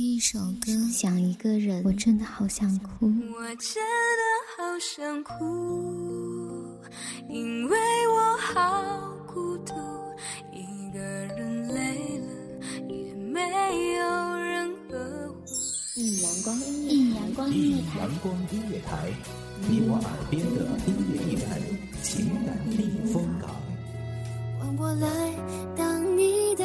听一首歌，想一个人，我真的好想哭。我真的好想哭，因为我好孤独，一个人累了也没有人呵护。一阳光音乐，一阳光音乐台，阳光音乐台，你我耳边的音乐驿站，情感避风港。换我来当你的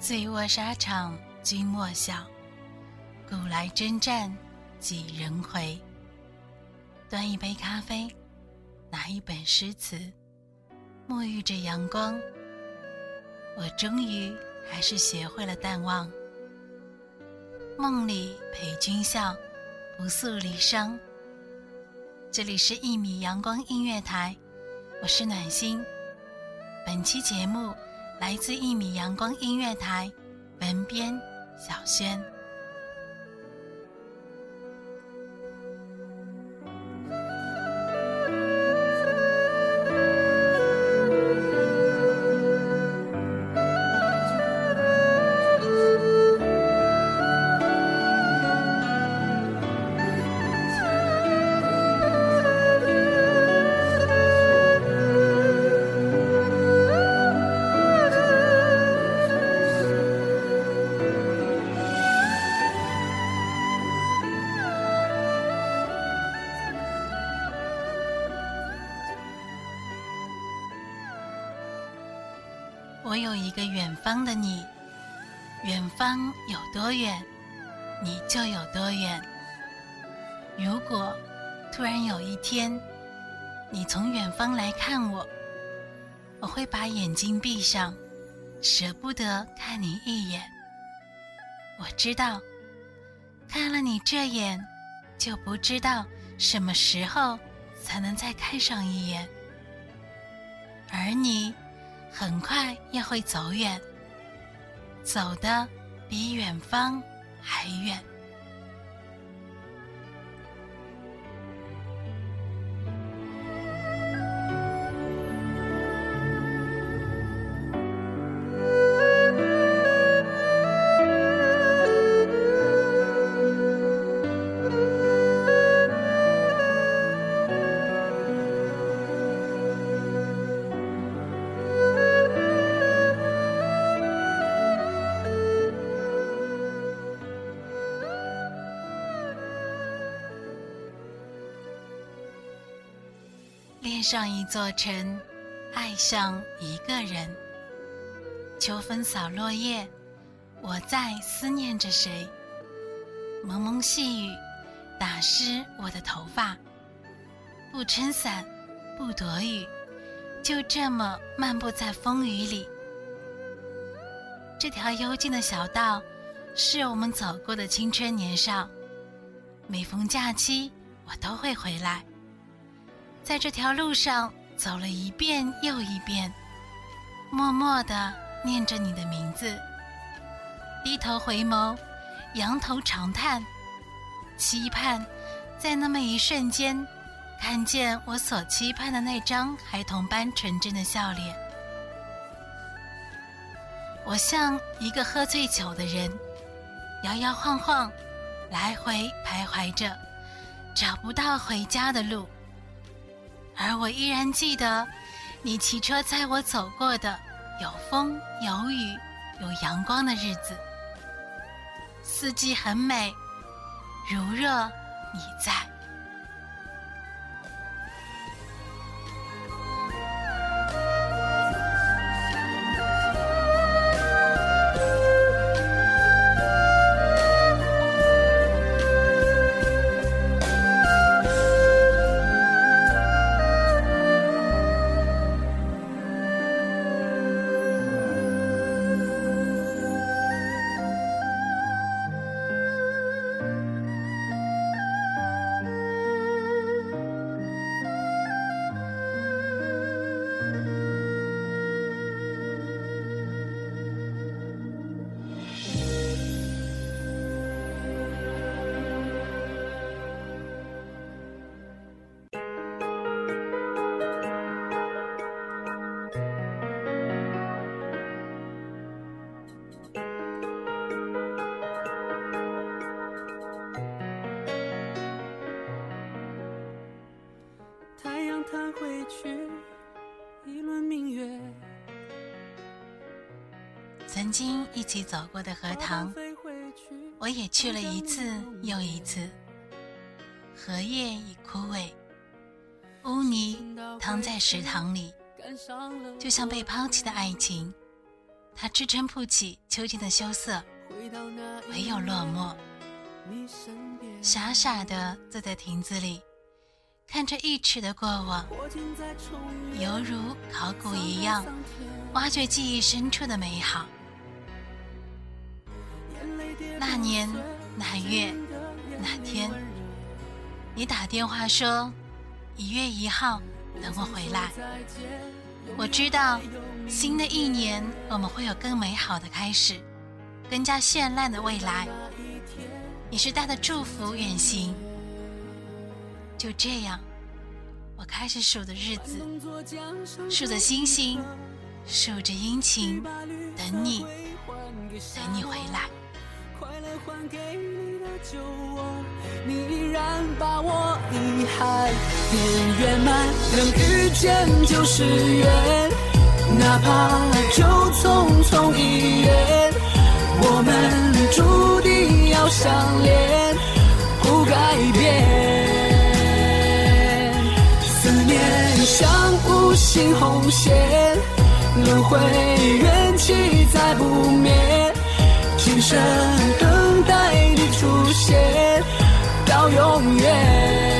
醉卧沙场君莫笑，古来征战几人回。端一杯咖啡，拿一本诗词，沐浴着阳光。我终于还是学会了淡忘。梦里陪君笑，不诉离殇。这里是一米阳光音乐台，我是暖心。本期节目。来自一米阳光音乐台，文编小轩。一个远方的你，远方有多远，你就有多远。如果突然有一天，你从远方来看我，我会把眼睛闭上，舍不得看你一眼。我知道，看了你这眼，就不知道什么时候才能再看上一眼，而你。很快也会走远，走的比远方还远。恋上一座城，爱上一个人。秋风扫落叶，我在思念着谁？蒙蒙细雨，打湿我的头发。不撑伞，不躲雨，就这么漫步在风雨里。这条幽静的小道，是我们走过的青春年少。每逢假期，我都会回来。在这条路上走了一遍又一遍，默默地念着你的名字，低头回眸，仰头长叹，期盼在那么一瞬间，看见我所期盼的那张孩童般纯真的笑脸。我像一个喝醉酒的人，摇摇晃晃，来回徘徊着，找不到回家的路。而我依然记得，你骑车载我走过的有风有雨有阳光的日子。四季很美，如若你在。明月。曾经一起走过的荷塘，我也去了一次又一次。荷叶已枯萎，污泥躺在池塘里，就像被抛弃的爱情，它支撑不起秋天的羞涩，唯有落寞。傻傻的坐在亭子里，看着一池的过往，犹如考古一样，挖掘记忆深处的美好。那年那月那天，你打电话说一月一号等我回来。我知道新的一年我们会有更美好的开始，更加绚烂的未来。你是带着祝福远行。就这样，我开始数的日子，数着星星，数着阴晴，等你，等你回来。快乐还给你的酒窝，你依然把我遗憾变圆满，能遇见就是缘，哪怕就匆匆一眼，我们注定要相恋，无形红线，轮回缘起再不灭。今生等待你出现，到永远。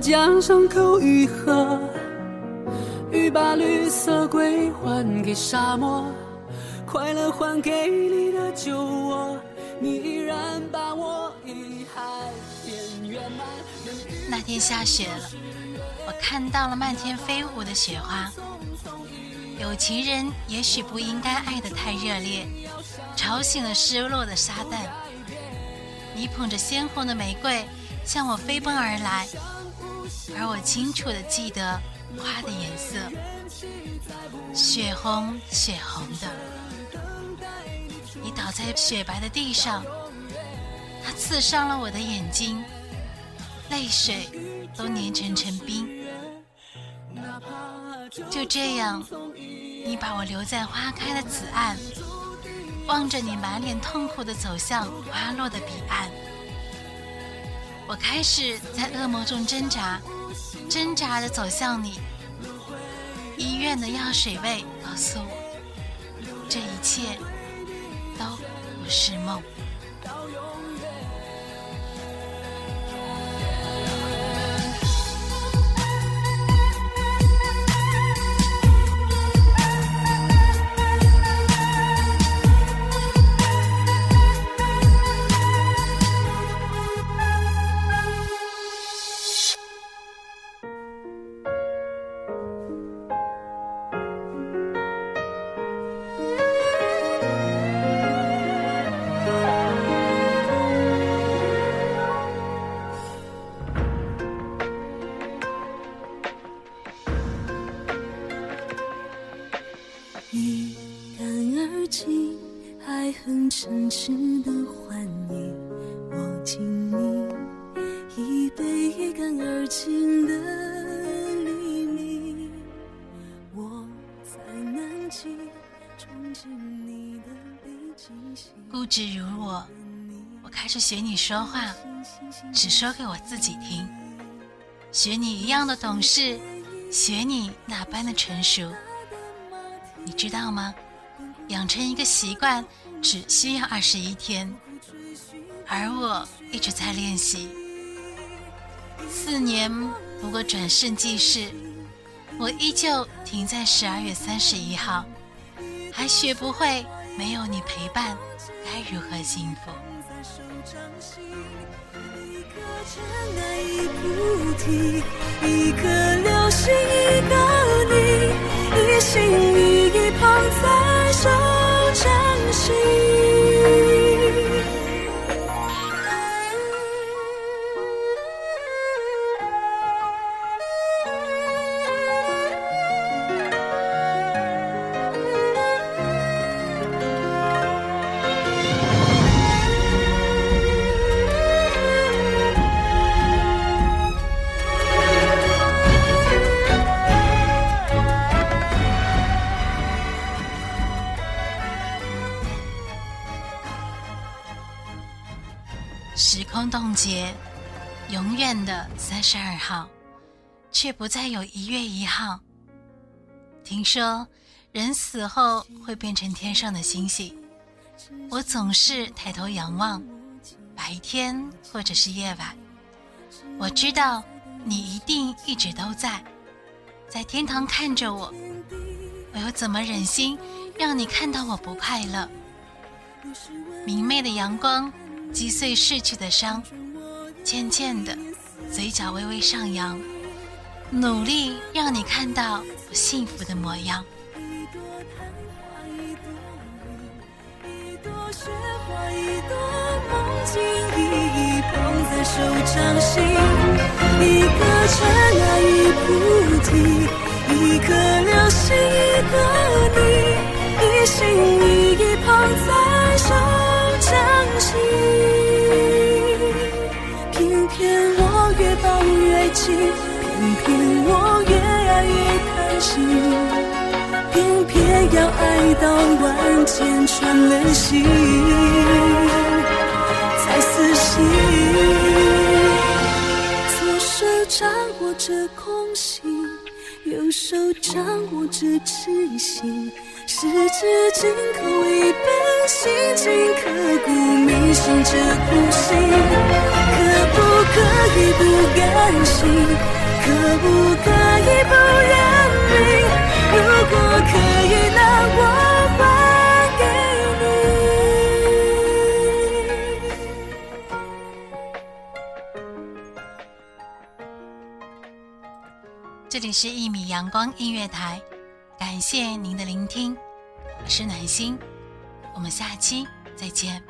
将伤口愈合，雨把绿色归还给沙漠，快乐还给你的酒窝，你依然把我遗憾变圆满。那天下雪了，我看到了漫天飞舞的雪花。有情人也许不应该爱得太热烈，吵醒了失落的沙旦。你捧着鲜红的玫瑰。向我飞奔而来，而我清楚的记得花的颜色，血红血红的。你倒在雪白的地上，它刺伤了我的眼睛，泪水都凝成成冰。就这样，你把我留在花开的此岸，望着你满脸痛苦的走向花落的彼岸。我开始在噩梦中挣扎，挣扎着走向你。医院的药水味告诉我，这一切都不是梦。固执如我，我开始学你说话，只说给我自己听，学你一样的懂事，学你那般的成熟。你知道吗？养成一个习惯。只需要二十一天，而我一直在练习。四年不过转瞬即逝，我依旧停在十二月三十一号，还学不会没有你陪伴该如何幸捧在手掌心，一颗尘埃一菩提，一颗流星一个你，一心一意捧在手掌心。时空冻结，永远的三十二号，却不再有一月一号。听说人死后会变成天上的星星，我总是抬头仰望，白天或者是夜晚。我知道你一定一直都在，在天堂看着我。我又怎么忍心让你看到我不快乐？明媚的阳光击碎逝去的伤，渐渐的，嘴角微微上扬，努力让你看到我幸福的模样。一个尘埃，一菩提。一颗流星，一个你，一心一意捧在偏偏我越爱越贪心，偏偏要爱到万箭穿了心才死心。左手掌握着空心。右手掌握着痴心，十指紧扣一本心情，刻骨铭心这苦心，可不可以不甘心？可不可以不认命？如果可以，那我还给你这里是一米阳光音乐台，感谢您的聆听，我是暖心，我们下期再见。